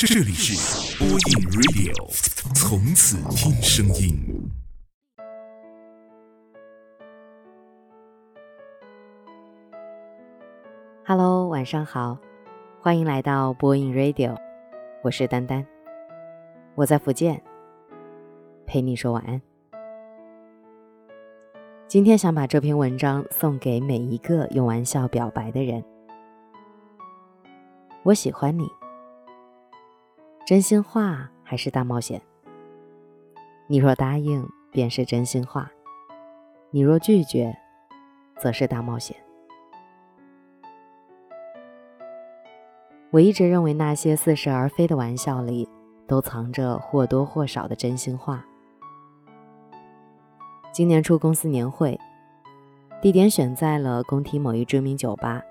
这里是播音 Radio，从此听声音。Hello，晚上好，欢迎来到播音 Radio，我是丹丹，我在福建，陪你说晚安。今天想把这篇文章送给每一个用玩笑表白的人。我喜欢你，真心话还是大冒险？你若答应，便是真心话；你若拒绝，则是大冒险。我一直认为，那些似是而非的玩笑里，都藏着或多或少的真心话。今年初公司年会，地点选在了工体某一知名酒吧。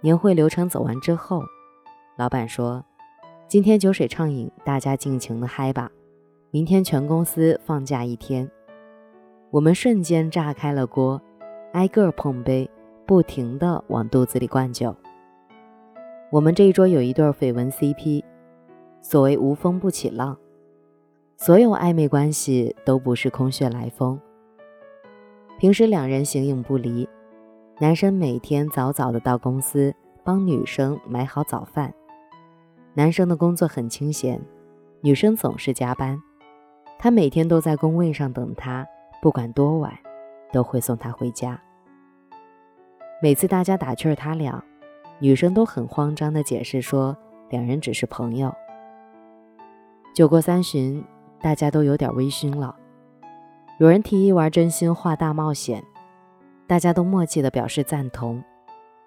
年会流程走完之后，老板说：“今天酒水畅饮，大家尽情的嗨吧。明天全公司放假一天。”我们瞬间炸开了锅，挨个碰杯，不停的往肚子里灌酒。我们这一桌有一对绯闻 CP，所谓无风不起浪。所有暧昧关系都不是空穴来风。平时两人形影不离，男生每天早早的到公司帮女生买好早饭。男生的工作很清闲，女生总是加班，他每天都在工位上等她，不管多晚，都会送她回家。每次大家打趣他俩，女生都很慌张的解释说两人只是朋友。酒过三巡。大家都有点微醺了，有人提议玩真心话大冒险，大家都默契地表示赞同，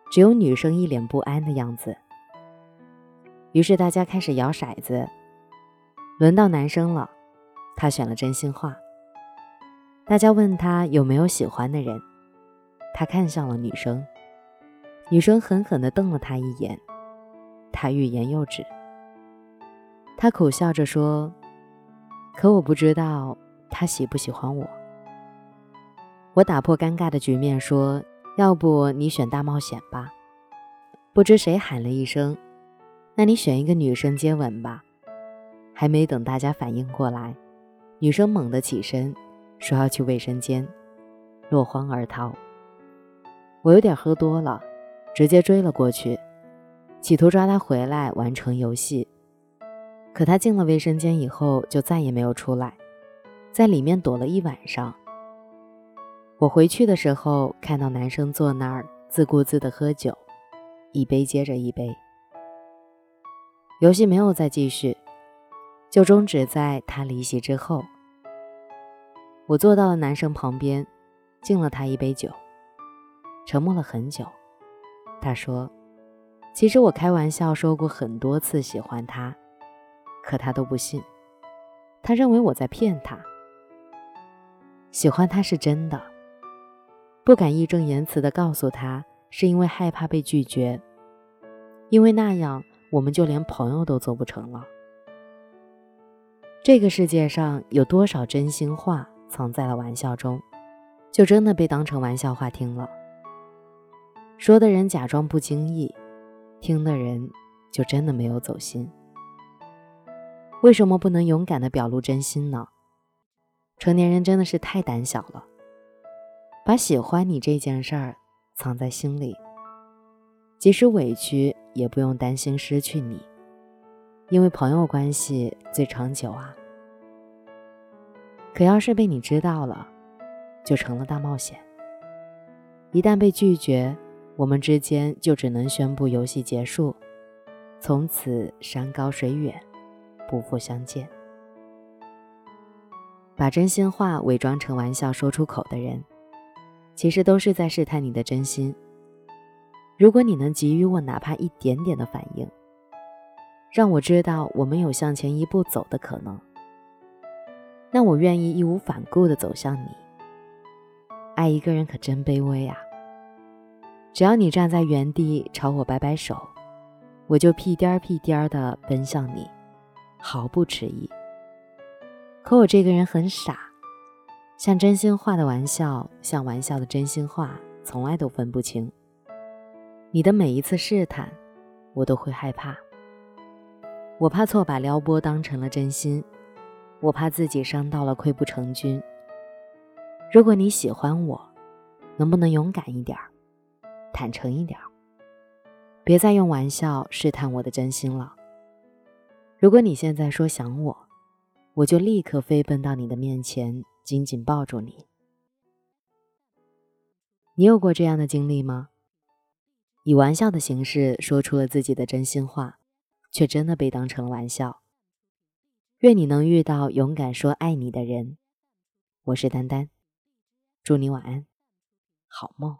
只有女生一脸不安的样子。于是大家开始摇骰子，轮到男生了，他选了真心话。大家问他有没有喜欢的人，他看向了女生，女生狠狠地瞪了他一眼，他欲言又止，他苦笑着说。可我不知道他喜不喜欢我。我打破尴尬的局面，说：“要不你选大冒险吧。”不知谁喊了一声：“那你选一个女生接吻吧。”还没等大家反应过来，女生猛地起身，说要去卫生间，落荒而逃。我有点喝多了，直接追了过去，企图抓她回来完成游戏。可他进了卫生间以后，就再也没有出来，在里面躲了一晚上。我回去的时候，看到男生坐那儿自顾自地喝酒，一杯接着一杯。游戏没有再继续，就终止在他离席之后。我坐到了男生旁边，敬了他一杯酒，沉默了很久。他说：“其实我开玩笑说过很多次喜欢他。”可他都不信，他认为我在骗他。喜欢他是真的，不敢义正言辞地告诉他，是因为害怕被拒绝，因为那样我们就连朋友都做不成了。这个世界上有多少真心话藏在了玩笑中，就真的被当成玩笑话听了。说的人假装不经意，听的人就真的没有走心。为什么不能勇敢地表露真心呢？成年人真的是太胆小了，把喜欢你这件事儿藏在心里，即使委屈也不用担心失去你，因为朋友关系最长久啊。可要是被你知道了，就成了大冒险。一旦被拒绝，我们之间就只能宣布游戏结束，从此山高水远。不复相见。把真心话伪装成玩笑说出口的人，其实都是在试探你的真心。如果你能给予我哪怕一点点的反应，让我知道我们有向前一步走的可能，那我愿意义无反顾地走向你。爱一个人可真卑微啊！只要你站在原地朝我摆摆手，我就屁颠儿屁颠儿地奔向你。毫不迟疑。可我这个人很傻，像真心话的玩笑，像玩笑的真心话，从来都分不清。你的每一次试探，我都会害怕。我怕错把撩拨当成了真心，我怕自己伤到了溃不成军。如果你喜欢我，能不能勇敢一点儿，坦诚一点儿，别再用玩笑试探我的真心了。如果你现在说想我，我就立刻飞奔到你的面前，紧紧抱住你。你有过这样的经历吗？以玩笑的形式说出了自己的真心话。却真的被当成了玩笑。愿你能遇到勇敢说爱你的人。我是丹丹，祝你晚安，好梦。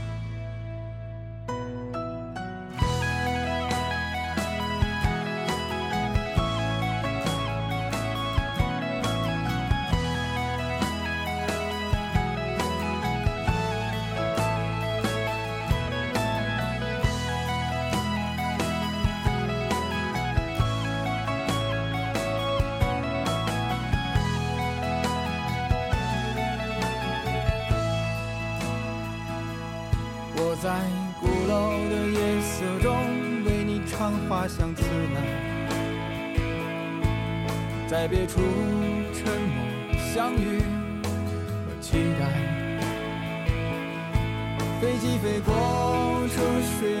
在鼓楼的夜色中，为你唱花香自来，在别处沉默相遇和期待。飞机飞过车水